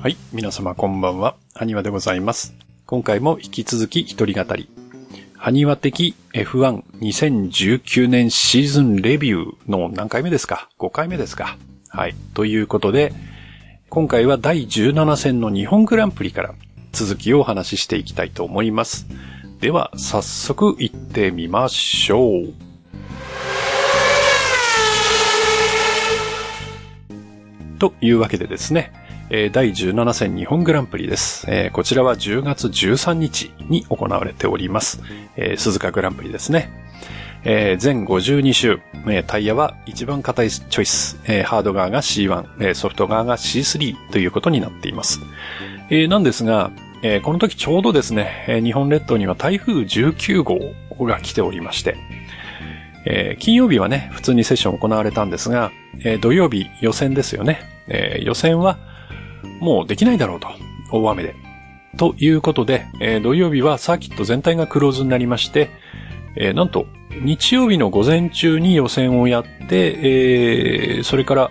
はい、皆様こんばんは、はにわでございます。今回も引き続き一人語り。はにわ的 F12019 年シーズンレビューの何回目ですか ?5 回目ですかはい。ということで、今回は第17戦の日本グランプリから続きをお話ししていきたいと思います。では、早速行ってみましょう。というわけでですね、第17戦日本グランプリです。こちらは10月13日に行われております。鈴鹿グランプリですね。全52周、えータイヤは一番硬いチョイス、ハード側が C1、ソフト側が C3 ということになっています。なんですが、この時ちょうどですね、日本列島には台風19号が来ておりまして、金曜日はね、普通にセッション行われたんですが、土曜日予選ですよね。予選はもうできないだろうと。大雨で。ということで、えー土曜日はサーキット全体がクローズになりまして、えーなんと、日曜日の午前中に予選をやって、えーそれから、ん？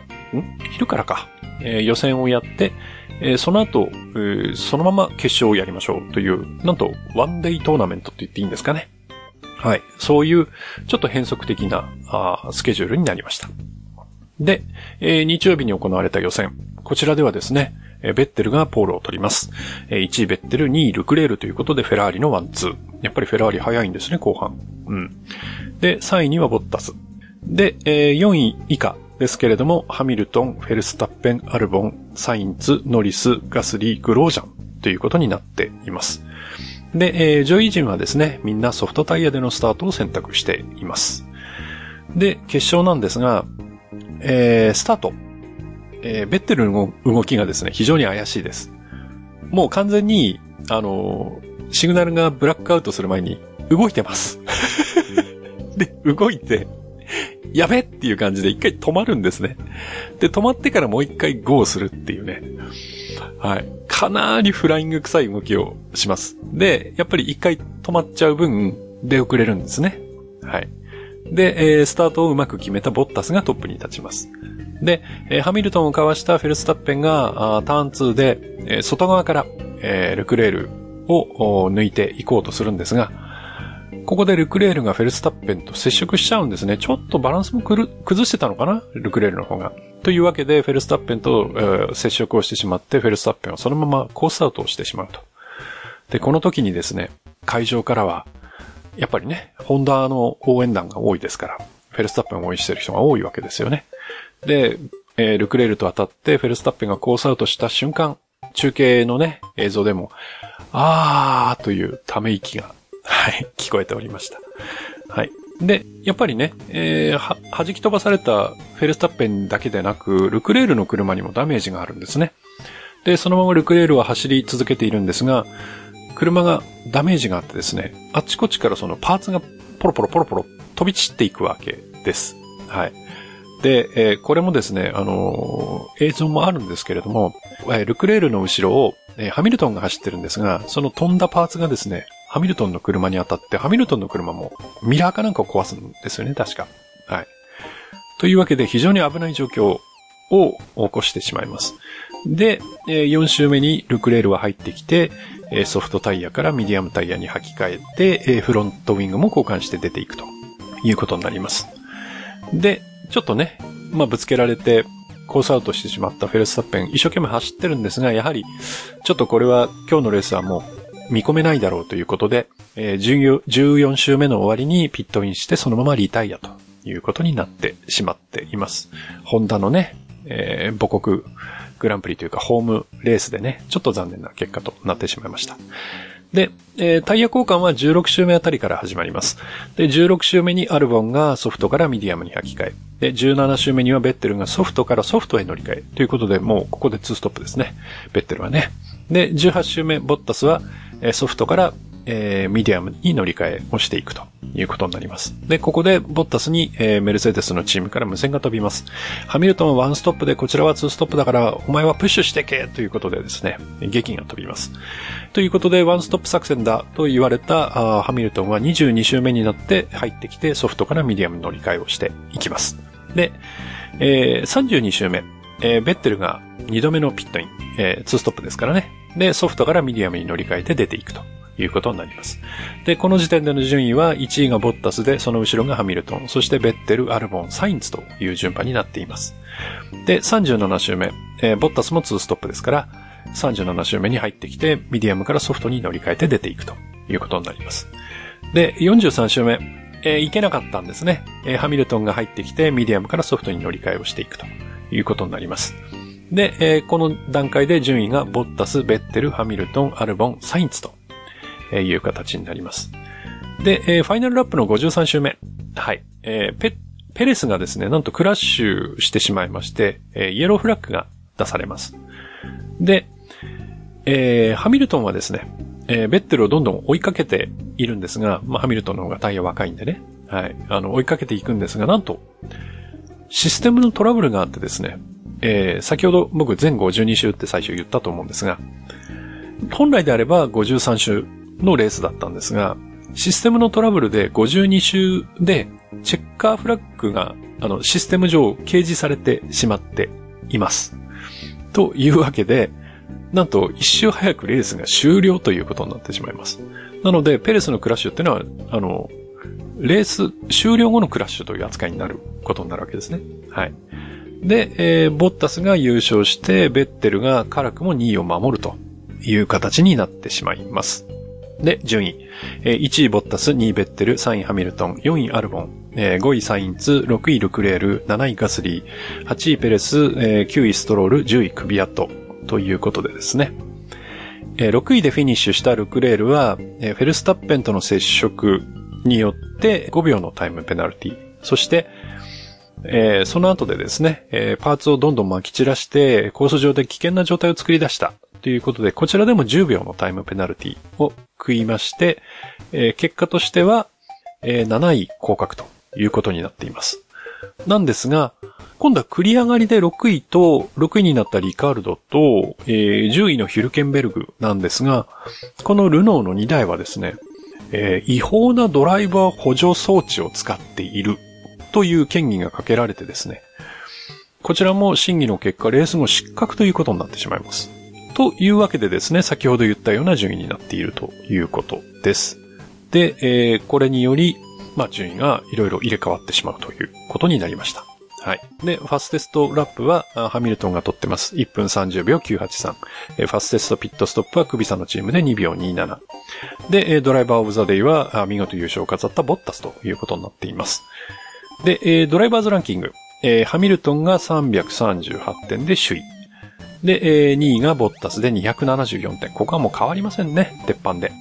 昼からか、えー予選をやって、えーその後、えーそのまま決勝をやりましょうという、なんと、ワンデイトーナメントと言っていいんですかね。はい。そういう、ちょっと変則的なあースケジュールになりました。で、えー日曜日に行われた予選。こちらではですね、えーベッテルがポールを取ります。え1位ベッテル、2位ルクレールということでフェラーリのワンツー。やっぱりフェラーリ早いんですね、後半。うん。で、3位にはボッタス。で、4位以下ですけれども、ハミルトン、フェルスタッペン、アルボン、サインツ、ノリス、ガスリー、グロージャンということになっています。で、えー上位陣はですね、みんなソフトタイヤでのスタートを選択しています。で、決勝なんですが、えースタート。えーベッテルの動きがですね、非常に怪しいです。もう完全に、あのーシグナルがブラックアウトする前に動いてます。で、動いて、やべっていう感じで一回止まるんですね。で、止まってからもう一回ゴーするっていうね。はい。かなりフライング臭い動きをします。で、やっぱり一回止まっちゃう分、出遅れるんですね。はい。で、えースタートをうまく決めたボッタスがトップに立ちます。で、えーハミルトンをかわしたフェルスタッペンが、ターン2で、えー外側から、えールクレールを抜いていこうとするんですが、ここでルクレールがフェルスタッペンと接触しちゃうんですね。ちょっとバランスもくる崩してたのかな？ルクレールの方が。というわけで、フェルスタッペンと、えー接触をしてしまって、フェルスタッペンはそのままコースアウトをしてしまうと。で、この時にですね、会場からは、やっぱりね、ホンダの応援団が多いですから、フェルスタッペンを応援してる人が多いわけですよね。で、えールクレールと当たって、フェルスタッペンがコースアウトした瞬間、中継のね、映像でも、あーというため息が、はい、聞こえておりました。はい。で、やっぱりね、えーは、弾き飛ばされたフェルスタッペンだけでなく、ルクレールの車にもダメージがあるんですね。で、そのままルクレールは走り続けているんですが、車がダメージがあってですね、あっちこっちからそのパーツがポロポロポロポロ飛び散っていくわけです。はい。で、えーこれもですね、あのー映像もあるんですけれども、えールクレールの後ろを、えーハミルトンが走ってるんですが、その飛んだパーツがですね、ハミルトンの車に当たって、ハミルトンの車もミラーかなんかを壊すんですよね、確か。はい。というわけで非常に危ない状況を起こしてしまいます。で、4周目にルクレールは入ってきて、ソフトタイヤからミディアムタイヤに履き替えて、フロントウィングも交換して出ていくということになります。で、ちょっとね、まあ、ぶつけられて、コースアウトしてしまったフェルスタッペン、一生懸命走ってるんですが、やはり、ちょっとこれは今日のレースはもう見込めないだろうということで、えー14 14周目の終わりにピットインしてそのままリタイアということになってしまっています。ホンダのね、えー母国グランプリというかホームレースでね、ちょっと残念な結果となってしまいました。で、えータイヤ交換は16周目あたりから始まります。で、16周目にアルボンがソフトからミディアムに履き替え。で、17周目にはベッテルがソフトからソフトへ乗り換え。ということで、もうここで2ストップですね。ベッテルはね。で、18周目、ボッタスはソフトから、えーミディアムに乗り換えをしていくということになります。で、ここでボッタスに、えーメルセデスのチームから無線が飛びます。ハミルトンはワンストップで、こちらはツーストップだから、お前はプッシュしてけということでですね、檄が飛びます。ということで、ワンストップ作戦だと言われたハミルトンは22周目になって入ってきて、ソフトからミディアムに乗り換えをしていきます。で、えー32周目。えー、ベッテルが2度目のピットイン、えー、2ストップですからね。で、ソフトからミディアムに乗り換えて出ていくとということになります。で、この時点での順位は1位がボッタスで、その後ろがハミルトン、そしてベッテル、アルボン、サインツという順番になっています。で、37周目、えー、ボッタスも2ストップですから、37周目に入ってきて、ミディアムからソフトに乗り換えて出ていくということになります。で、43周目、えー、いけなかったんですね。えー、ハミルトンが入ってきて、ミディアムからソフトに乗り換えをしていくということになります。で、えー、この段階で順位がボッタス、ベッテル、ハミルトン、アルボン、サインツという形になります。で、えー、ファイナルラップの53周目。はい。えー、ペ、ペレスがですね、なんとクラッシュしてしまいまして、えー、イエローフラッグが出されます。で、えー、ハミルトンはですね、えー、ベッテルをどんどん追いかけているんですが、まあ、ハミルトンの方がタイヤ若いんでね。はい。あの、追いかけていくんですが、なんと、システムのトラブルがあってですね、えー、先ほど僕全52周って最初言ったと思うんですが、本来であれば53周のレースだったんですが、システムのトラブルで52周でチェッカーフラッグがあのシステム上掲示されてしまっています。というわけで、なんと一周早くレースが終了ということになってしまいます。なので、ペレスのクラッシュっていうのは、あの、レース終了後のクラッシュという扱いになることになるわけですね。はい。で、えー、ボッタスが優勝して、ベッテルが辛くも2位を守るという形になってしまいます。で、順位。えー、1位ボッタス、2位ベッテル、3位ハミルトン、4位アルボン、えー、5位サインツ、6位ルクレール、7位ガスリー、8位ペレス、えー、9位ストロール、10位クビアット、ということでですね。6位でフィニッシュしたルクレールは、フェルスタッペンとの接触によって5秒のタイムペナルティ。そして、えー、その後でですね、えー、パーツをどんどん撒き散らして、コース上で危険な状態を作り出したということで、こちらでも10秒のタイムペナルティを食いまして、えー、結果としては、えー、7位降格ということになっています。なんですが、今度は繰り上がりで6位と、6位になったリカルドと、えー、10位のヒルケンベルグなんですが、このルノーの2台はですね、えー、違法なドライバー補助装置を使っているという権議がかけられてですね、こちらも審議の結果、レース後失格ということになってしまいます。というわけでですね、先ほど言ったような順位になっているということです。で、えー、これにより、まあ、順位がいろいろ入れ替わってしまうということになりました。はい。で、ファステストラップは、ハミルトンが取ってます。1分30秒983。ファステストピットストップはクビサのチームで2秒27。で、ドライバーオブザデイは、見事優勝を飾ったボッタスということになっています。で、ドライバーズランキング。ハミルトンが338点で首位。で、2位がボッタスで274点。ここはもう変わりませんね。鉄板で。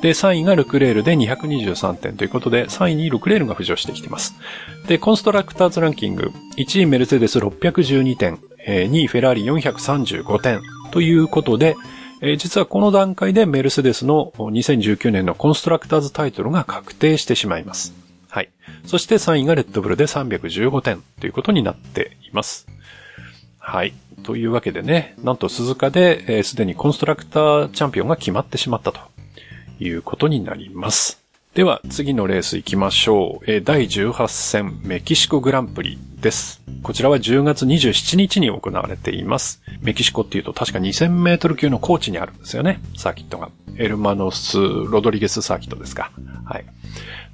で、3位がルクレールで223点ということで、3位にルクレールが浮上してきています。で、コンストラクターズランキング、1位メルセデス612点、2位フェラーリ435点ということで、実はこの段階でメルセデスの2019年のコンストラクターズタイトルが確定してしまいます。はい。そして3位がレッドブルで315点ということになっています。はい。というわけでね、なんと鈴鹿で、す、で、にコンストラクターチャンピオンが決まってしまったということになります。では、次のレース行きましょう。え第18戦メキシコグランプリです。こちらは10月27日に行われています。メキシコっていうと確か2000メートル級の高地にあるんですよね。サーキットが。エルマノス・ロドリゲスサーキットですか。はい。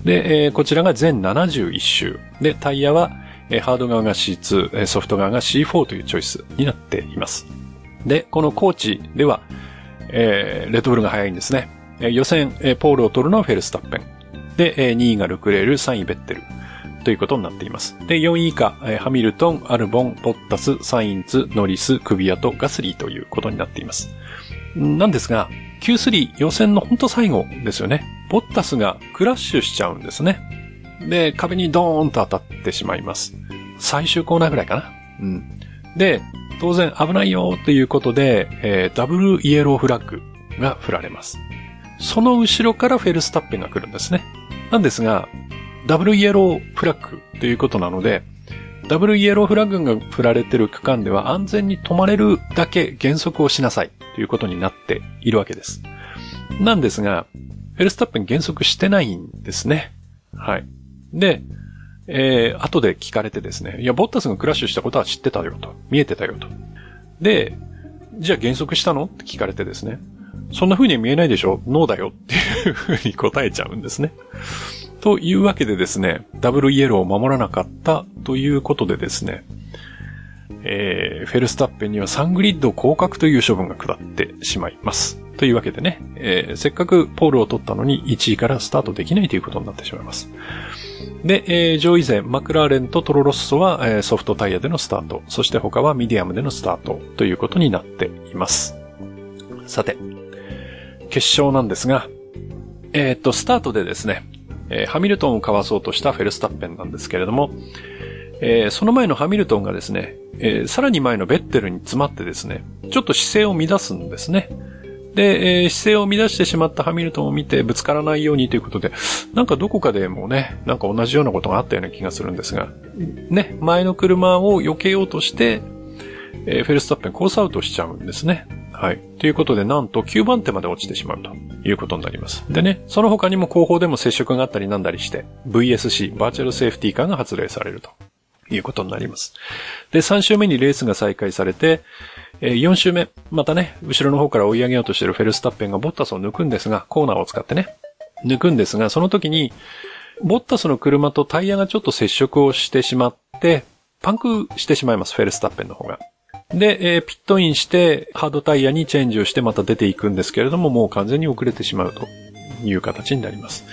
で、えー、こちらが全71周。で、タイヤは、ハード側が C2、ソフト側が C4 というチョイスになっています。で、この高地では、えー、レッドブルが速いんですね。予選、ポールを取るのはフェルスタッペン。で、2位がルクレール、3位ベッテル。ということになっています。で、4位以下、ハミルトン、アルボン、ポッタス、サインツ、ノリス、クビアとガスリーということになっています。なんですが、Q3 予選のほんと最後ですよね。ポッタスがクラッシュしちゃうんですね。で、壁にドーンと当たってしまいます。最終コーナーぐらいかな。うん。で、当然危ないよということで、えー、ダブルイエローフラッグが振られます。その後ろからフェルスタッペンが来るんですね。なんですが、ダブルイエローフラッグということなので、ダブルイエローフラッグが振られてる区間では安全に止まれるだけ減速をしなさいということになっているわけです。なんですが、フェルスタッペン減速してないんですね。はい。で、えー、後で聞かれてですね、いや、ボッタスがクラッシュしたことは知ってたよと。見えてたよと。で、じゃあ減速したの？って聞かれてですね。そんな風には見えないでしょ？ノーだよっていう風に答えちゃうんですね。というわけでですね、ダブルイエローを守らなかったということでですね、えー、フェルスタッペンには3グリッド降格という処分が下ってしまいます。というわけでね、えー、せっかくポールを取ったのに1位からスタートできないということになってしまいます。で、えー、上位勢、マクラーレンとトロロッソは、えー、ソフトタイヤでのスタート、そして他はミディアムでのスタートということになっています。さて、決勝なんですが、えっ、と、スタートでですね、えー、ハミルトンをかわそうとしたフェルスタッペンなんですけれども、えー、その前のハミルトンがですね、えー、さらに前のベッテルに詰まってですね、ちょっと姿勢を乱すんですね。で、えー、姿勢を乱してしまったハミルトンを見てぶつからないようにということで、なんかどこかでもね、なんか同じようなことがあったような気がするんですが、ね、前の車を避けようとして、えー、フェルスタッペンコースアウトしちゃうんですね。はい。ということで、なんと9番手まで落ちてしまうということになります。でね、その他にも後方でも接触があったりなんだりして、VSC、バーチャルセーフティーカーが発令されるということになります。で、3周目にレースが再開されて、え4周目、またね、後ろの方から追い上げようとしているフェルスタッペンがボッタスを抜くんですが、コーナーを使ってね、抜くんですが、その時に、ボッタスの車とタイヤがちょっと接触をしてしまって、パンクしてしまいます、フェルスタッペンの方が。で、えー、ピットインして、ハードタイヤにチェンジをしてまた出ていくんですけれども、もう完全に遅れてしまうという形になります。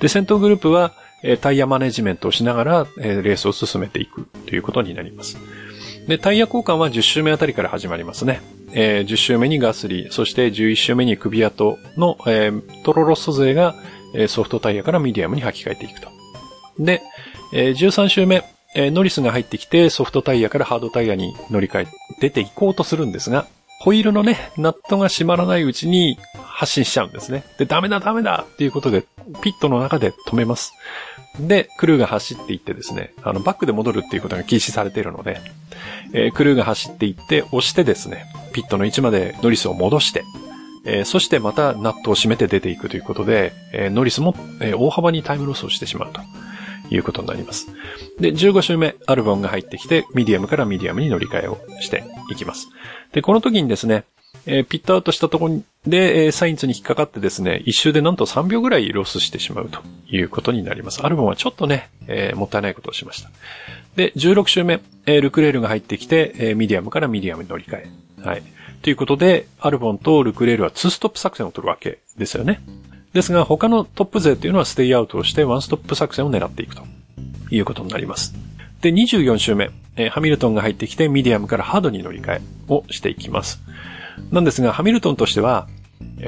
で、先頭グループは、えー、タイヤマネジメントをしながら、えー、レースを進めていくということになります。で、タイヤ交換は10周目あたりから始まりますね。えー、10周目にガスリー、そして11周目にクビアトの、えー、トロロッソ勢が、えー、ソフトタイヤからミディアムに履き替えていくと。で、えー、13周目、えー、ノリスが入ってきてソフトタイヤからハードタイヤに乗り換え、出ていこうとするんですが、ホイールのね、ナットが閉まらないうちに発進しちゃうんですね。で、ダメだダメだっていうことで、ピットの中で止めます。で、クルーが走っていってですね、あの、バックで戻るっていうことが禁止されているので、えー、クルーが走っていって押してですね、ピットの位置までノリスを戻して、えー、そしてまたナットを閉めて出ていくということで、えー、ノリスも、え大幅にタイムロスをしてしまうということになります。で、15周目、アルボンが入ってきて、ミディアムからミディアムに乗り換えをしていきます。で、この時にですね、えー、ピットアウトしたところで、え、サインツに引っかかってですね、一周でなんと3秒ぐらいロスしてしまうということになります。アルボンはちょっとね、えー、もったいないことをしました。で、16周目、えー、ルクレールが入ってきて、えー、ミディアムからミディアムに乗り換え。はい。ということで、アルボンとルクレールは2ストップ作戦を取るわけですよね。ですが、他のトップ勢っていうのはステイアウトをしてワンストップ作戦を狙っていくということになります。で、24周目、え、ハミルトンが入ってきてミディアムからハードに乗り換えをしていきます。なんですが、ハミルトンとしては、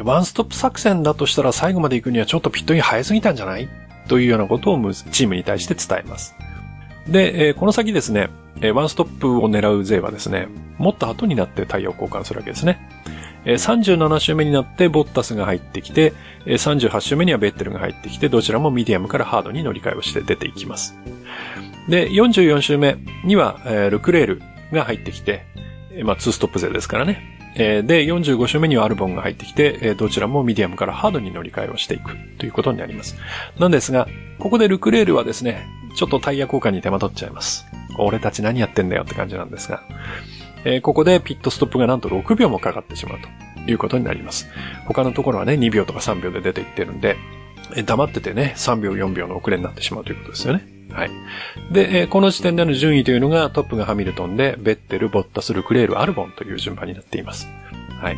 ワンストップ作戦だとしたら最後まで行くにはちょっとピットイン早すぎたんじゃない？というようなことをチームに対して伝えます。で、この先ですね、ワンストップを狙う勢はですね、もっと後になってタイヤを交換するわけですね。37周目になってボッタスが入ってきて、38周目にはベッテルが入ってきて、どちらもミディアムからハードに乗り換えをして出ていきます。で、44周目には、ルクレールが入ってきて、まあ、2ストップ勢ですからね。で、45周目にはアルボンが入ってきて、どちらもミディアムからハードに乗り換えをしていくということになります。なんですが、ここでルクレールはですね、ちょっとタイヤ交換に手間取っちゃいます。俺たち何やってんだよって感じなんですが、ここでピットストップがなんと6秒もかかってしまうということになります。他のところはね、2秒とか3秒で出ていってるんで、黙っててね、3秒4秒の遅れになってしまうということですよね。はい。でえ、この時点での順位というのがトップがハミルトンで、ベッテル、ボッタス、ルクレール、アルボンという順番になっています。はい。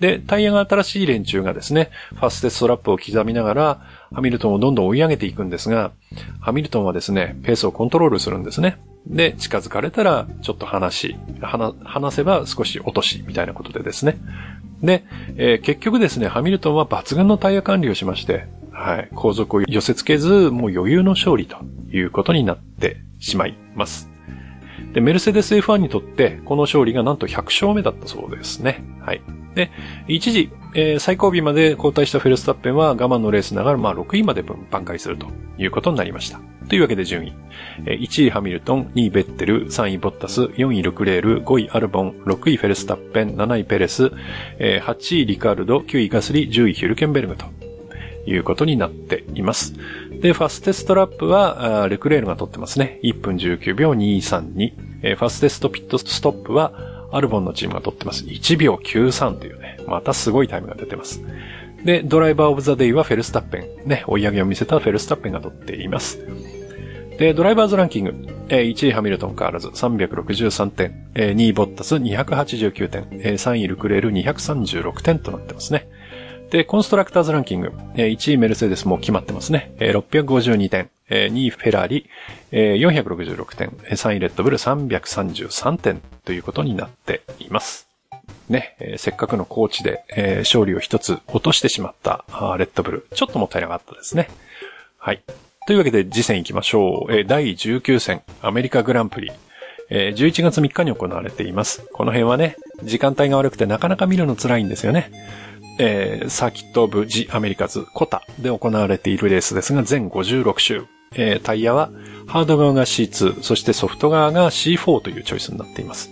で、タイヤが新しい連中がですね、ファステストラップを刻みながら、ハミルトンをどんどん追い上げていくんですが、ハミルトンはですね、ペースをコントロールするんですね。で、近づかれたら、ちょっと話し、話せば少し落とし、みたいなことでですね。で、えー、結局ですね、ハミルトンは抜群のタイヤ管理をしまして、はい、後続を寄せ付けず、もう余裕の勝利ということになってしまいます。で、メルセデス F1 にとって、この勝利がなんと100勝目だったそうですね。はい。で、一時、えー、最後尾まで交代したフェルスタッペンは我慢のレースながら、まあ6位まで挽回するということになりました。というわけで順位。えー、1位ハミルトン、2位ベッテル、3位ボッタス、4位ルクレール、5位アルボン、6位フェルスタッペン、7位ペレス、えー、8位リカルド、9位ガスリ、10位ヒルケンベルグということになっています。で、ファステストラップは、レクレールが取ってますね。1分19秒232。えファステストピットストップは、アルボンのチームが取ってます。1秒93というね、またすごいタイムが出てます。で、ドライバーオブザデイはフェルスタッペン。ね、追い上げを見せたフェルスタッペンが取っています。で、ドライバーズランキング。え1位ハミルトン変わらず363点。え2位ボッタス289点。え3位ルクレール236点となってますね。で、コンストラクターズランキング。え1位メルセデスも決まってますね。え652点。え2位フェラーリ、え466点。3位レッドブル333点ということになっています。ね、えー、せっかくのコーチで、えー、勝利を一つ落としてしまったレッドブル。ちょっともったいなかったですね。はい。というわけで次戦行きましょう。えー、第19戦アメリカグランプリ。えー、11月3日に行われています。この辺はね、時間帯が悪くてなかなか見るの辛いんですよね。えー、サーキットオブ・ジ・アメリカズ・コタで行われているレースですが、全56周。えー、タイヤはハード側が C2、そしてソフト側が C4 というチョイスになっています。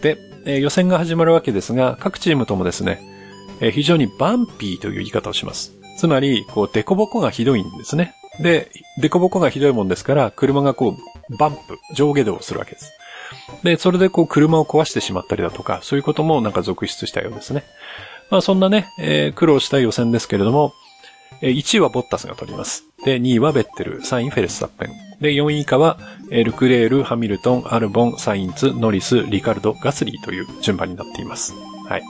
で、えー、予選が始まるわけですが、各チームともですね、えー、非常にバンピーという言い方をします。つまり、こう、デコボコがひどいんですね。で、デコボコがひどいもんですから、車がこう、バンプ、上下動するわけです。で、それでこう、車を壊してしまったりだとか、そういうこともなんか続出したようですね。まあそんなね、えー、苦労した予選ですけれども、1位はボッタスが取ります。で、2位はベッテル、3位フェレスタッペン。で、4位以下は、ルクレール、ハミルトン、アルボン、サインツ、ノリス、リカルド、ガスリーという順番になっています。はい。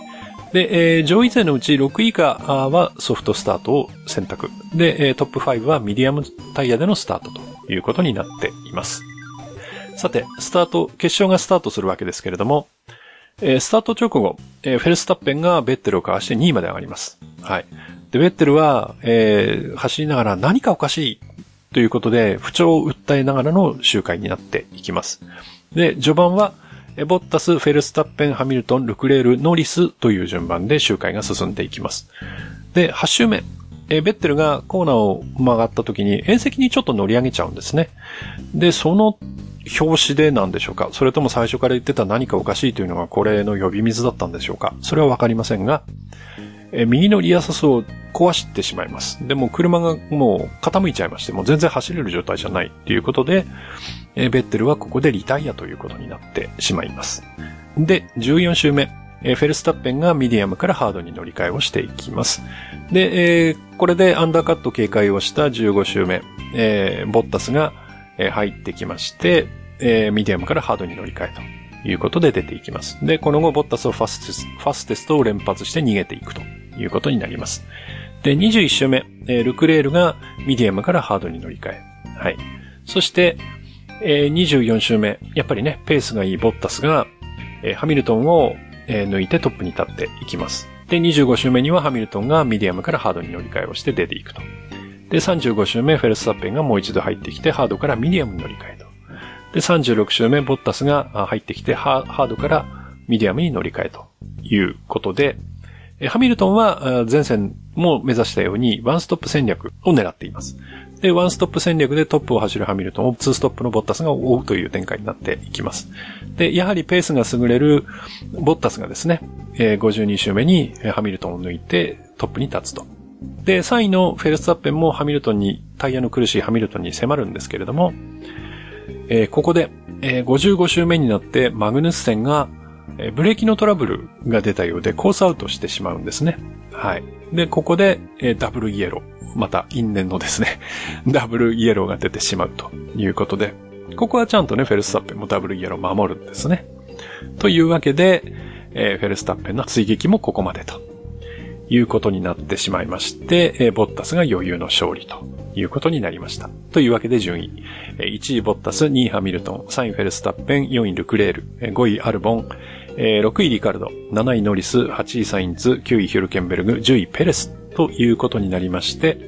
で、えー、上位勢のうち6位以下はソフトスタートを選択。で、トップ5はミディアムタイヤでのスタートということになっています。さて、スタート、決勝がスタートするわけですけれども、え、スタート直後、え、フェルスタッペンがベッテルをかわして2位まで上がります。はい。で、ベッテルは、えー、走りながら何かおかしいということで、不調を訴えながらの周回になっていきます。で、序盤は、ボッタス、フェルスタッペン、ハミルトン、ルクレール、ノリスという順番で周回が進んでいきます。で、8周目。えベッテルがコーナーを曲がった時に縁石にちょっと乗り上げちゃうんですね。で、その拍子でなんでしょうか？それとも最初から言ってた何かおかしいというのがこれの呼び水だったんでしょうか？それはわかりませんが、え右のリアサスを壊してしまいます。でも車がもう傾いちゃいまして、もう全然走れる状態じゃないっていうことで、えベッテルはここでリタイアということになってしまいます。で、14周目。えフェルスタッペンがミディアムからハードに乗り換えをしていきます。で、えー、これでアンダーカット警戒をした15周目。えー、ボッタスが、え入ってきまして、えー、ミディアムからハードに乗り換えということで出ていきます。で、この後、ボッタスをファステスファステストを連発して逃げていくということになります。で、21周目、えー、ルクレールがミディアムからハードに乗り換え。はい。そして、えー、24周目、やっぱりね、ペースがいいボッタスが、えー、ハミルトンを、えー、抜いてトップに立っていきます。で、25周目にはハミルトンがミディアムからハードに乗り換えをして出ていくと。で、35周目、フェルスタッペンがもう一度入ってきて、ハードからミディアムに乗り換えと。で、36周目、ボッタスが入ってきて、ハードからミディアムに乗り換えということで、ハミルトンは前戦も目指したようにワンストップ戦略を狙っています。で、ワンストップ戦略でトップを走るハミルトンをツーストップのボッタスが追うという展開になっていきます。で、やはりペースが優れるボッタスがですね、52周目にハミルトンを抜いてトップに立つと。で、3位のフェルスタッペンもハミルトンに、タイヤの苦しいハミルトンに迫るんですけれども、えー、ここで、えー、55周目になってマグヌスセンがえブレーキのトラブルが出たようでコースアウトしてしまうんですね。はい。で、ここで、えダブルイエロー。また、因縁のですね、ダブルイエローが出てしまうということで、ここはちゃんとね、フェルスタッペンもダブルイエロー守るんですね。というわけで、えー、フェルスタッペンの追撃もここまでということになってしまいまして、えー、ボッタスが余裕の勝利ということになりました。というわけで順位。1位ボッタス、2位ハミルトン、3位フェルスタッペン、4位ルクレール、5位アルボン、6位リカルド、7位ノリス、8位サインズ、9位ヒュルケンベルグ、10位ペレス。ということになりまして、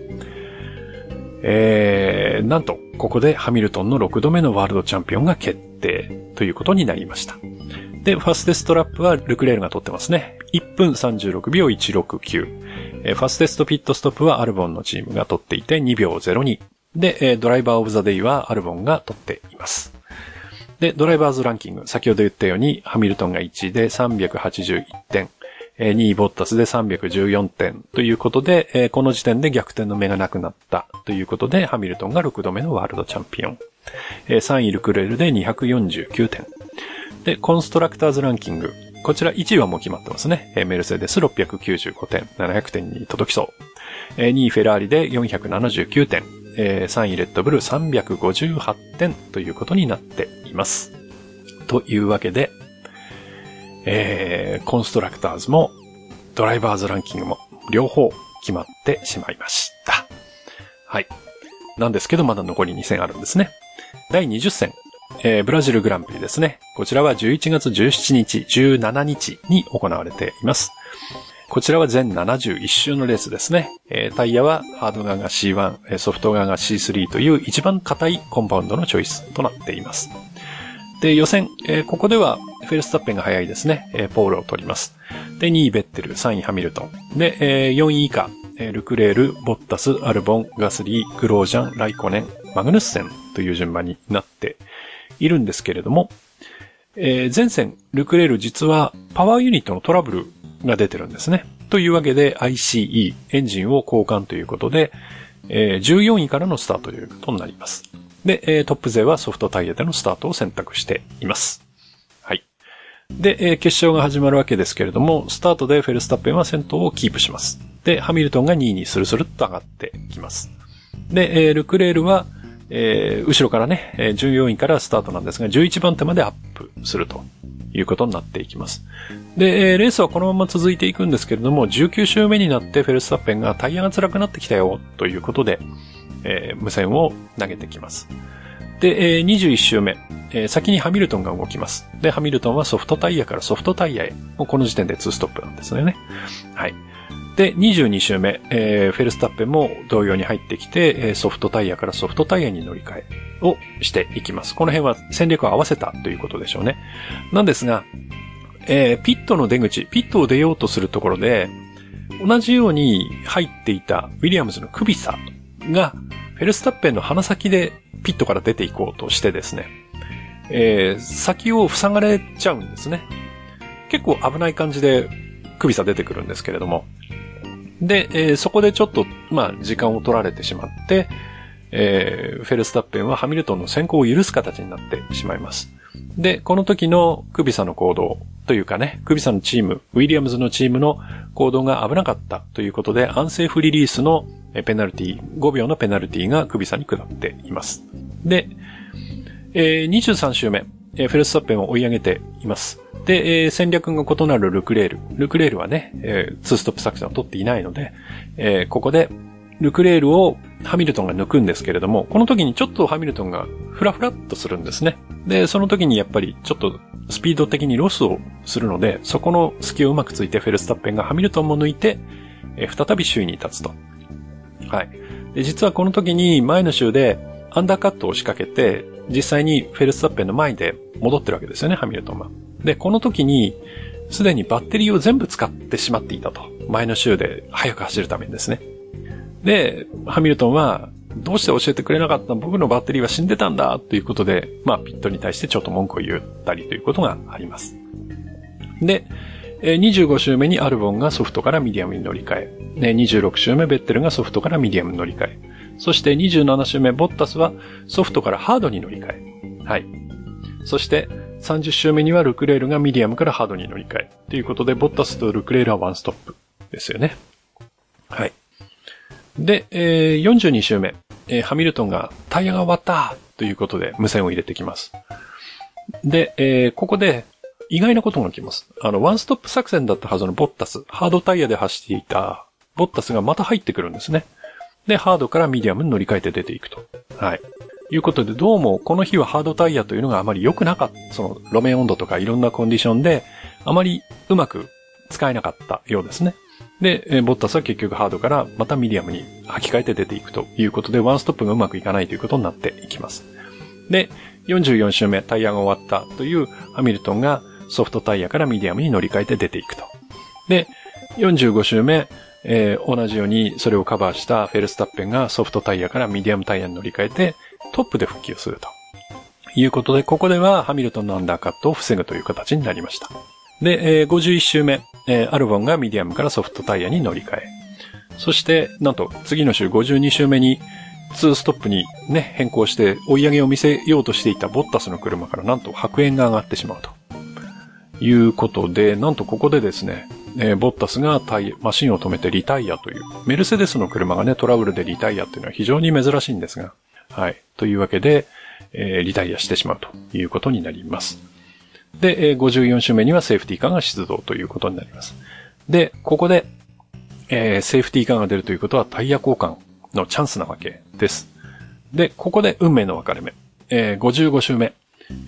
えー、なんと、ここでハミルトンの6度目のワールドチャンピオンが決定ということになりました。で、ファステストラップはルクレールが取ってますね。1分36秒169え。ファステストピットストップはアルボンのチームが取っていて2秒02。でえ、ドライバーオブザデイはアルボンが取っています。で、ドライバーズランキング。先ほど言ったように、ハミルトンが1位で381点。え2位ボッタスで314点ということで、えこの時点で逆転の目がなくなったということで、ハミルトンが6度目のワールドチャンピオン。え3位ルクレルで249点。で、コンストラクターズランキング。こちら1位はもう決まってますね。えメルセデス695点、700点に届きそう。え2位フェラーリで479点。え3位レッドブル358点ということになっています。というわけで、えー、コンストラクターズもドライバーズランキングも両方決まってしまいました。はい。なんですけど、まだ残り2戦あるんですね。第20戦、えー、ブラジルグランプリですね。こちらは11月17日、17日に行われています。こちらは全71周のレースですね。えー、タイヤはハード側が C1、ソフト側が C3 という一番硬いコンパウンドのチョイスとなっています。で、予選、えー、ここではフェルスタッペンが早いですね。えー、ポールを取ります。で、2位ベッテル、3位ハミルトン。で、えー、4位以下、えー、ルクレール、ボッタス、アルボン、ガスリー、グロージャン、ライコネン、マグヌッセンという順番になっているんですけれども、えー、前線、ルクレール実はパワーユニットのトラブルが出てるんですね。というわけで ICE、エンジンを交換ということで、えー、14位からのスタートということになります。で、トップ勢はソフトタイヤでのスタートを選択しています。はい。で、決勝が始まるわけですけれども、スタートでフェルスタッペンは先頭をキープします。で、ハミルトンが2位にスルスルっと上がってきます。で、ルクレールは、えー、後ろからね、14位からスタートなんですが、11番手までアップするということになっていきます。で、レースはこのまま続いていくんですけれども、19周目になってフェルスタッペンがタイヤが辛くなってきたよ、ということで、えー、無線を投げてきます。で、えー、21周目、えー、先にハミルトンが動きます。で、ハミルトンはソフトタイヤからソフトタイヤへ。もうこの時点で2ストップなんですよね。はい。で、22周目、えー、フェルスタッペンも同様に入ってきて、ソフトタイヤからソフトタイヤに乗り換えをしていきます。この辺は戦略を合わせたということでしょうね。なんですが、えー、ピットの出口、ピットを出ようとするところで、同じように入っていたウィリアムズのクビサが、フェルスタッペンの鼻先でピットから出ていこうとしてですね、えー、先を塞がれちゃうんですね。結構危ない感じで首差出てくるんですけれども。で、えー、そこでちょっと、まあ、時間を取られてしまって、えー、フェルスタッペンはハミルトンの先行を許す形になってしまいます。で、この時のクビサの行動というかね、クビサのチーム、ウィリアムズのチームの行動が危なかったということで、アンセーフリリースのペナルティ、5秒のペナルティがクビサに下っています。で、えー、23周目、え、フェルスタッペンを追い上げています。で、え、戦略が異なるルクレール。ルクレールはね、えー、2ストップ作戦を取っていないので、え、ここで、ルクレールをハミルトンが抜くんですけれども、この時にちょっとハミルトンがフラフラっとするんですね。で、その時にやっぱりちょっとスピード的にロスをするので、そこの隙をうまくついてフェルスタッペンがハミルトンも抜いて、え、再び首位に立つと。はい。で、実はこの時に前の周でアンダーカットを仕掛けて、実際にフェルスタッペンの前で戻ってるわけですよね、ハミルトンは。で、この時に、すでにバッテリーを全部使ってしまっていたと。前の周で速く走るためにですね。で、ハミルトンは、どうして教えてくれなかった僕のバッテリーは死んでたんだということで、まあ、ピットに対してちょっと文句を言ったりということがあります。で、25周目にアルボンがソフトからミディアムに乗り換え、26周目ベッテルがソフトからミディアムに乗り換え、そして27周目ボッタスはソフトからハードに乗り換え。はい。そして30周目にはルクレールがミディアムからハードに乗り換え。ということで、ボッタスとルクレールはワンストップですよね。はい。で、えー、42周目、えー、ハミルトンがタイヤが終わったということで無線を入れてきます。で、えー、ここで意外なことが起きます。あの、ワンストップ作戦だったはずのボッタス、ハードタイヤで走っていたボッタスがまた入ってくるんですね。で、ハードからミディアムに乗り換えて出ていくと。はい。いうことで、どうもこの日はハードタイヤというのがあまり良くなかった。その路面温度とかいろんなコンディションで、あまりうまく使えなかったようですね。で、ボッタスは結局ハードからまたミディアムに履き替えて出ていくということで、ワンストップがうまくいかないということになっていきます。で、44周目、タイヤが終わったというハミルトンがソフトタイヤからミディアムに乗り換えて出ていくと。で、45周目、えー、同じようにそれをカバーしたフェルスタッペンがソフトタイヤからミディアムタイヤに乗り換えてトップで復帰をすると。いうことで、ここではハミルトンのアンダーカットを防ぐという形になりました。で、えー、51周目、えー、アルボンがミディアムからソフトタイヤに乗り換え。そして、なんと、次の周52周目に、2ストップにね、変更して追い上げを見せようとしていたボッタスの車からなんと白煙が上がってしまうと。いうことで、なんとここでですね、えー、ボッタスがタイマシンを止めてリタイアという、メルセデスの車がね、トラブルでリタイアっていうのは非常に珍しいんですが、はい。というわけで、えー、リタイアしてしまうということになります。で、えー、54周目にはセーフティーカーが出動ということになります。で、ここで、えー、セーフティーカーが出るということはタイヤ交換のチャンスなわけです。で、ここで運命の分かれ目。えー、55周目。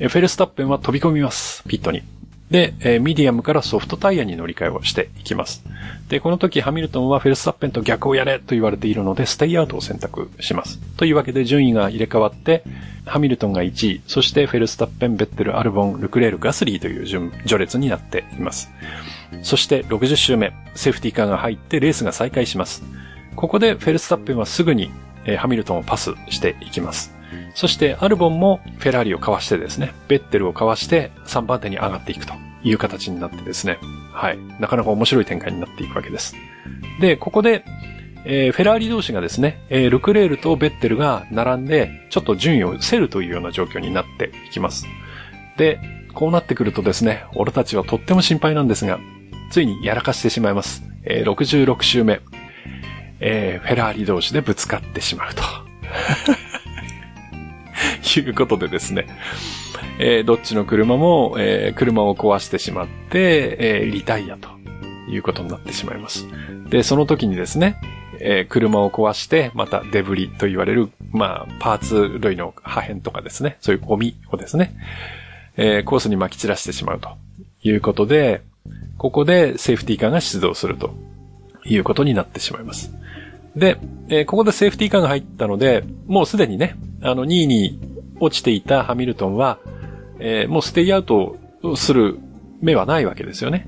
え、フェルスタッペンは飛び込みます。ピットに。で、えー、ミディアムからソフトタイヤに乗り換えをしていきます。で、この時ハミルトンはフェルスタッペンと逆をやれと言われているので、ステイアウトを選択します。というわけで順位が入れ替わって、ハミルトンが1位、そしてフェルスタッペン、ベッテル、アルボン、ルクレール、ガスリーという順、序列になっています。そして60周目、セーフティーカーが入ってレースが再開します。ここでフェルスタッペンはすぐに、えー、ハミルトンをパスしていきます。そしてアルボンもフェラーリをかわしてですね、ベッテルをかわして3番手に上がっていくと。いう形になってですね。はい。なかなか面白い展開になっていくわけです。で、ここで、えー、フェラーリ同士がですね、えー、ルクレールとベッテルが並んで、ちょっと順位を競るというような状況になっていきます。で、こうなってくるとですね、俺たちはとっても心配なんですが、ついにやらかしてしまいます。えー、66周目、えー、フェラーリ同士でぶつかってしまうと。いうことでですね、えー、どっちの車も、えー、車を壊してしまって、えー、リタイアということになってしまいます。で、その時にですね、えー、車を壊して、またデブリと言われる、まあ、パーツ類の破片とかですね、そういうゴミをですね、えー、コースに撒き散らしてしまうということで、ここでセーフティーカーが出動するということになってしまいます。で、えー、ここでセーフティーカーが入ったので、もうすでにね、あの、2位に落ちていたハミルトンは、えー、もうステイアウトする目はないわけですよね。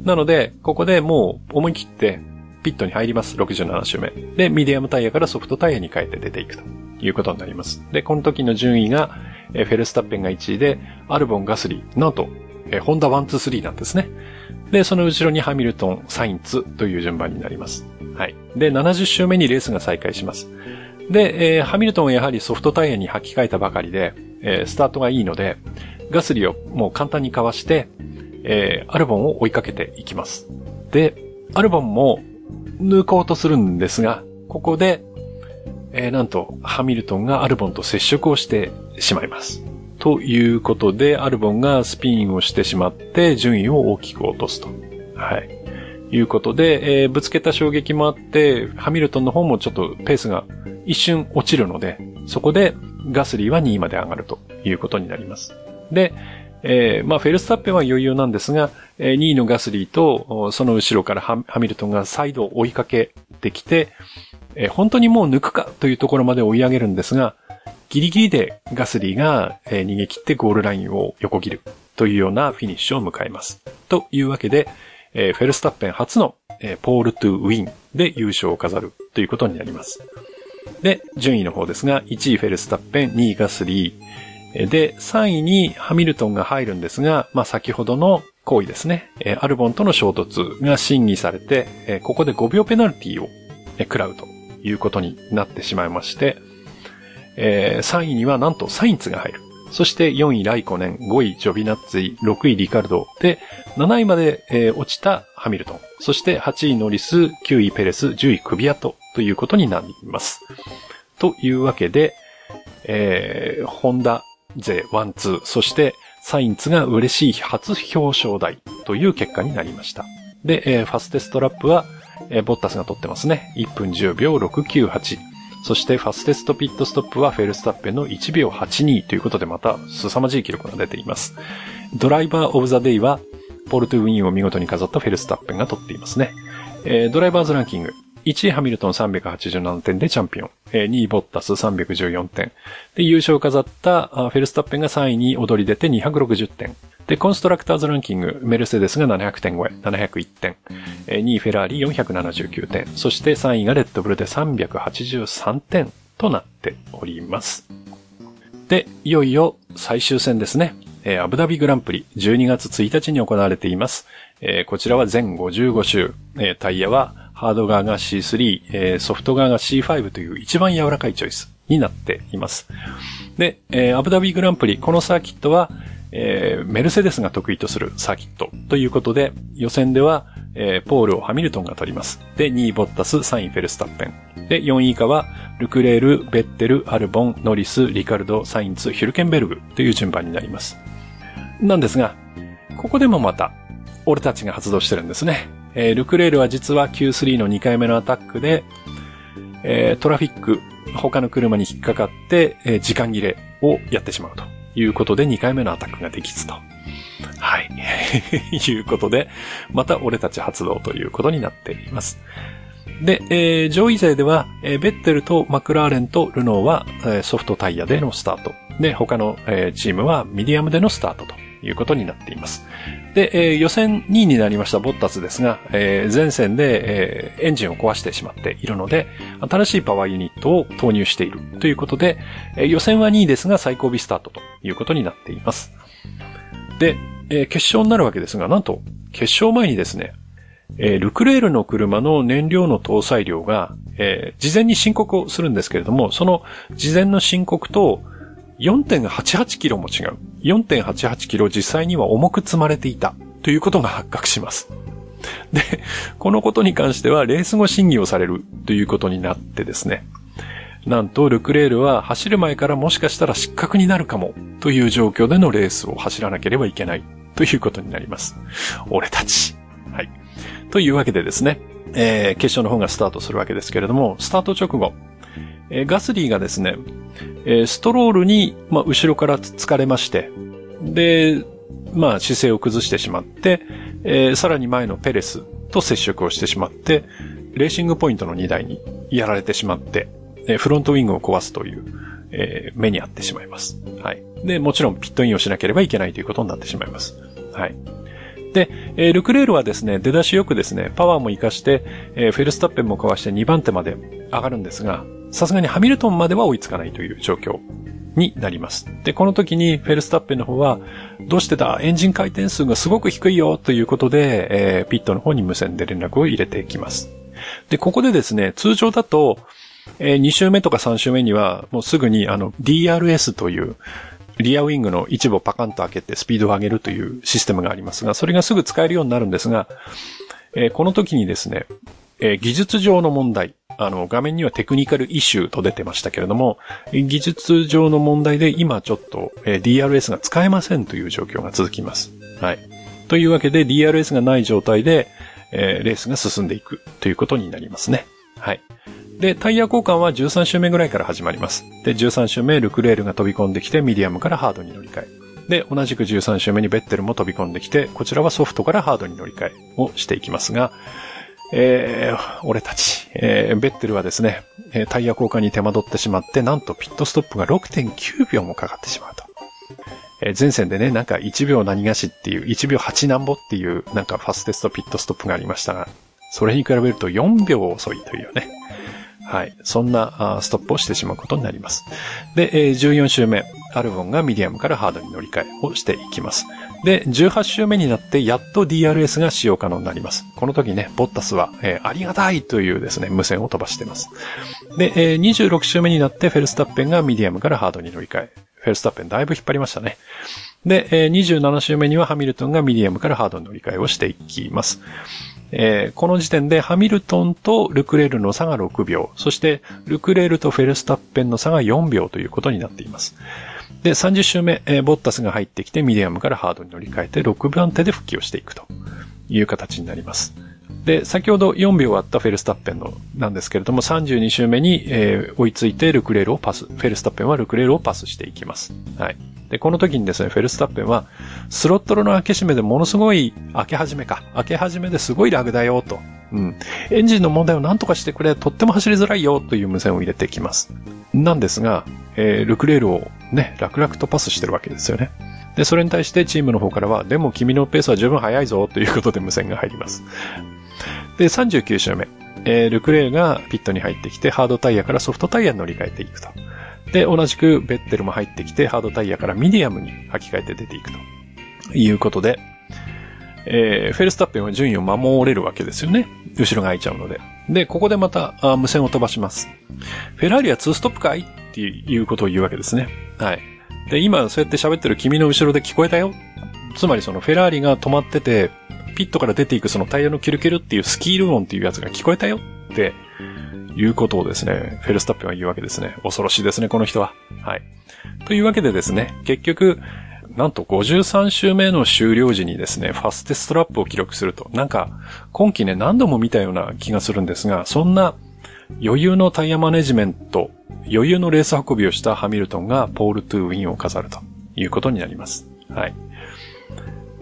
なので、ここでもう思い切ってピットに入ります。67周目。で、ミディアムタイヤからソフトタイヤに変えて出ていくということになります。で、この時の順位が、えフェルスタッペンが1位で、アルボン、ガスリー、なんと、えホンダ1、2、3なんですね。で、その後ろにハミルトン、サインツという順番になります。はい。で、70周目にレースが再開します。で、えー、ハミルトンはやはりソフトタイヤに履き替えたばかりで、えー、スタートがいいので、ガスリをもう簡単にかわして、えー、アルボンを追いかけていきます。で、アルボンも抜こうとするんですが、ここで、えー、なんと、ハミルトンがアルボンと接触をしてしまいます。ということで、アルボンがスピンをしてしまって、順位を大きく落とすと。はい。いうことで、えー、ぶつけた衝撃もあって、ハミルトンの方もちょっとペースが一瞬落ちるので、そこでガスリーは2位まで上がるということになります。で、えー、まあ、フェルスタッペンは余裕なんですが、えー、2位のガスリーと、その後ろからハミルトンが再度追いかけてきて、えー、本当にもう抜くかというところまで追い上げるんですが、ギリギリでガスリーが、逃げ切ってゴールラインを横切るというようなフィニッシュを迎えます。というわけで、フェルスタッペン初の、ポールトゥウィンで優勝を飾るということになります。で、順位の方ですが、1位フェルスタッペン、2位ガスリー、で、3位にハミルトンが入るんですが、まあ、先ほどの行為ですね。アルボンとの衝突が審議されて、ここで5秒ペナルティを食らうということになってしまいまして、3位にはなんとサインツが入る。そして4位ライコネン、5位ジョビナッツィ、6位リカルドで、7位まで落ちたハミルトン、そして8位ノリス、9位ペレス、10位クビアトということになります。というわけで、えー、ホンダ勢ワンツー、そしてサインツが嬉しい初表彰台という結果になりました。で、えー、ファステストラップは、えー、ボッタスが取ってますね。1分10秒698。そしてファステストピットストップはフェルスタッペンの1秒82ということでまた凄まじい記録が出ています。ドライバーオブザデイはポルトゥウィンを見事に飾ったフェルスタッペンが取っていますね。えー、ドライバーズランキング。1位ハミルトン387点でチャンピオン。2位ボッタス314点。で、優勝を飾ったフェルスタッペンが3位に踊り出て260点。で、コンストラクターズランキング、メルセデスが700点超え、701点。2位フェラーリ479点。そして3位がレッドブルで383点となっております。で、いよいよ最終戦ですね。えアブダビグランプリ12月1日に行われています。えこちらは全55周、えタイヤはハード側が C3、えーソフト側が C5 という一番柔らかいチョイスになっています。で、えーアブダビグランプリ、このサーキットは、えーメルセデスが得意とするサーキットということで、予選では、えーポールをハミルトンが取ります。で、2位ボッタス、3位フェルスタッペン。で、4位以下は、ルクレール、ベッテル、アルボン、ノリス、リカルド、サインツ、ヒュルケンベルグという順番になります。なんですが、ここでもまた、俺たちが発動してるんですね。えールクレールは実は Q3 の2回目のアタックで、えートラフィック、他の車に引っかかって、えー時間切れをやってしまうということで2回目のアタックができずと。はい。いうことで、また俺たち発動ということになっています。で、えー上位勢では、えーベッテルとマクラーレンとルノーは、えーソフトタイヤでのスタート。で、他の、えーチームはミディアムでのスタートとということになっています。で、えー予選2位になりましたボッタスですが、えー前戦で、えーエンジンを壊してしまっているので、新しいパワーユニットを投入しているということで、えー予選は2位ですが最後尾スタートということになっています。で、えー決勝になるわけですが、なんと、決勝前にですね、えールクレールの車の燃料の搭載量が、えー事前に申告をするんですけれども、その事前の申告と4.88キロも違う。4.88キロ実際には重く積まれていたということが発覚します。で、このことに関してはレース後審議をされるということになってですね、なんとルクレールは走る前からもしかしたら失格になるかもという状況でのレースを走らなければいけないということになります。俺たち。はい。というわけでですね、えー決勝の方がスタートするわけですけれども、スタート直後、えーガスリーがですね、えストロールに、まあ、後ろから疲れまして、で、まあ、姿勢を崩してしまって、えさらに前のペレスと接触をしてしまって、レーシングポイントの荷台にやられてしまって、えフロントウィングを壊すという、え目に遭ってしまいます。はい。で、もちろんピットインをしなければいけないということになってしまいます。はい。で、えールクレールはですね、出だしよくですね、パワーも活かして、えーフェルスタッペンもかわして2番手まで上がるんですが、さすがにハミルトンまでは追いつかないという状況になります。で、この時にフェルスタッペンの方は、どうしてだ、エンジン回転数がすごく低いよということで、えーピットの方に無線で連絡を入れていきます。で、ここでですね、通常だと、え2周目とか3周目には、もうすぐにあの DRS という、リアウィングの一部をパカンと開けてスピードを上げるというシステムがありますが、それがすぐ使えるようになるんですが、えーこの時にですね、えー技術上の問題、あの、画面にはテクニカルイシューと出てましたけれども、技術上の問題で今ちょっと、え DRS が使えませんという状況が続きます。はい。というわけで DRS がない状態で、えーレースが進んでいくということになりますね。はい。で、タイヤ交換は13周目ぐらいから始まります。で、13周目、ルクレールが飛び込んできて、ミディアムからハードに乗り換え。で、同じく13周目にベッテルも飛び込んできて、こちらはソフトからハードに乗り換えをしていきますが、えー、俺たち、えー、ベッテルはですね、タイヤ交換に手間取ってしまって、なんとピットストップが6.9秒もかかってしまうと。えー前戦でね、なんか1秒何がしっていう、1秒8なんぼっていう、なんかファステストピットストップがありましたが、それに比べると4秒遅いというね。はい。そんなストップをしてしまうことになります。で、えー14周目、アルボンがミディアムからハードに乗り換えをしていきます。で、18周目になって、やっと DRS が使用可能になります。この時ね、ボッタスは、えーありがたいというですね、無線を飛ばしています。で、えー26周目になって、フェルスタッペンがミディアムからハードに乗り換え。フェルスタッペンだいぶ引っ張りましたね。で、えー27周目にはハミルトンがミディアムからハードに乗り換えをしていきます。えーこの時点でハミルトンとルクレールの差が6秒、そしてルクレールとフェルスタッペンの差が4秒ということになっています。で、30周目、えーボッタスが入ってきてミディアムからハードに乗り換えて6番手で復帰をしていくという形になります。で、先ほど4秒あったフェルスタッペンのなんですけれども、32周目に、えー追いついてルクレールをパス、フェルスタッペンはルクレールをパスしていきます。はい。で、この時にですね、フェルスタッペンは、スロットルの開け閉めでものすごい、開け始めか。開け始めですごいラグだよ、と。うん。エンジンの問題を何とかしてくれ、とっても走りづらいよ、という無線を入れてきます。なんですが、えールクレールをね、楽々とパスしてるわけですよね。で、それに対してチームの方からは、でも君のペースは十分速いぞ、ということで無線が入ります。で、39周目。えールクレールがピットに入ってきて、ハードタイヤからソフトタイヤに乗り換えていくと。で、同じくベッテルも入ってきて、ハードタイヤからミディアムに履き替えて出ていくということで、えー、フェルスタッペンは順位を守れるわけですよね。後ろが空いちゃうので。で、ここでまたあ無線を飛ばします。フェラーリは2ストップかいっていうことを言うわけですね。はい。で、今そうやって喋ってる君の後ろで聞こえたよ。つまりそのフェラーリが止まってて、ピットから出ていくそのタイヤのキュルキュルっていうスキール音っていうやつが聞こえたよっていうことをですね、フェルスタッペンは言うわけですね。恐ろしいですね、この人は。はい。というわけでですね、結局、なんと53周目の終了時にですね、ファステストラップを記録すると。なんか、今季ね、何度も見たような気がするんですが、そんな余裕のタイヤマネジメント、余裕のレース運びをしたハミルトンがポールトゥウィンを飾るということになります。はい。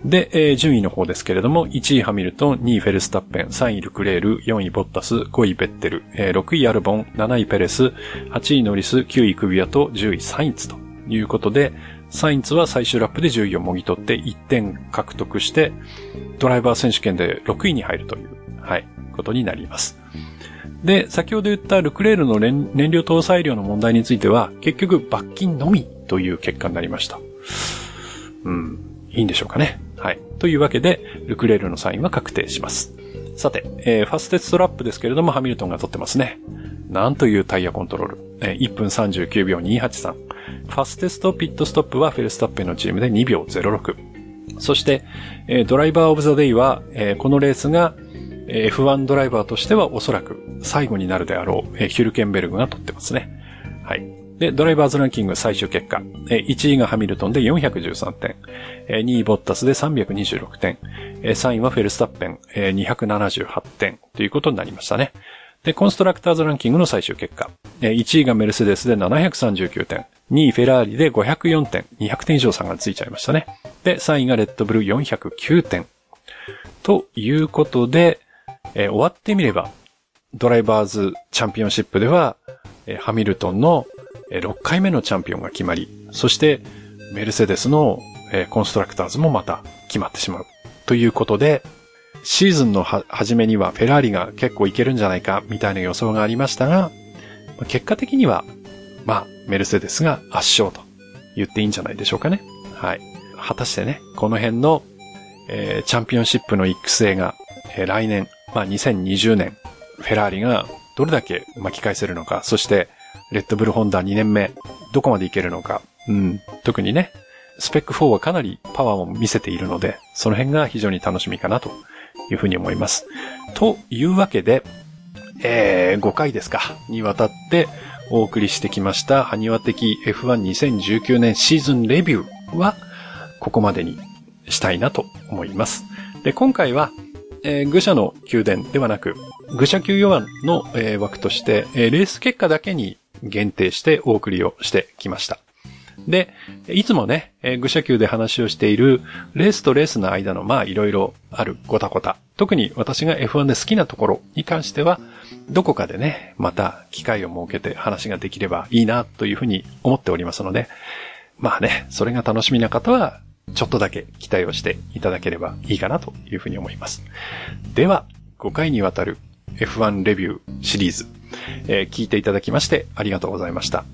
で、えー、順位の方ですけれども、1位ハミルトン、2位フェルスタッペン、3位ルクレール、4位ボッタス、5位ベッテル、えー、6位アルボン、7位ペレス、8位ノリス、9位クビアと10位サインツということで、サインツは最終ラップで10位をもぎ取って1点獲得して、ドライバー選手権で6位に入るという、はい、ことになります。で、先ほど言ったルクレールの燃料搭載量の問題については、結局罰金のみという結果になりました。うん、いいんでしょうかね。はい。というわけで、ルクレールのサインは確定します。さて、えー、ファステストラップですけれども、ハミルトンが取ってますね。なんというタイヤコントロール。えー、1分39秒283。ファステストピットストップはフェルスタッペンのチームで2秒06。そして、えー、ドライバーオブザデイは、えー、このレースが、えー、F1 ドライバーとしてはおそらく最後になるであろう、えー、ヒュルケンベルグが取ってますね。はい。で、ドライバーズランキング最終結果。1位がハミルトンで413点。2位ボッタスで326点。3位はフェルスタッペン278点ということになりましたね。で、コンストラクターズランキングの最終結果。1位がメルセデスで739点。2位フェラーリで504点。200点以上差がついちゃいましたね。で、3位がレッドブル409点。ということで、えー、終わってみれば、ドライバーズチャンピオンシップでは、えー、ハミルトンの6回目のチャンピオンが決まり、そしてメルセデスのコンストラクターズもまた決まってしまう。ということで、シーズンの初めにはフェラーリが結構いけるんじゃないかみたいな予想がありましたが、結果的には、まあ、メルセデスが圧勝と言っていいんじゃないでしょうかね。はい。果たしてね、この辺の、えー、チャンピオンシップの育成が、えー、来年、まあ2020年、フェラーリがどれだけ巻き返せるのか、そしてレッドブルホンダ2年目、どこまでいけるのか。うん。特にね、スペック4はかなりパワーも見せているので、その辺が非常に楽しみかなというふうに思います。というわけで、えー、5回ですか、にわたってお送りしてきました、ハニワ的 F12019 年シーズンレビューは、ここまでにしたいなと思います。で、今回は、えー、愚者の宮殿ではなく、愚者級4の、えー、枠として、えー、レース結果だけに限定してお送りをしてきました。で、いつもね、え、愚者級で話をしているレースとレースの間のまあいろいろあるごたごた。特に私が F1 で好きなところに関しては、どこかでね、また機会を設けて話ができればいいなというふうに思っておりますので、まあね、それが楽しみな方は、ちょっとだけ期待をしていただければいいかなというふうに思います。では、5回にわたる F1 レビューシリーズえー、聞いていただきましてありがとうございました。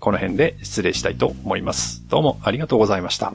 この辺で失礼したいと思います。どうもありがとうございました。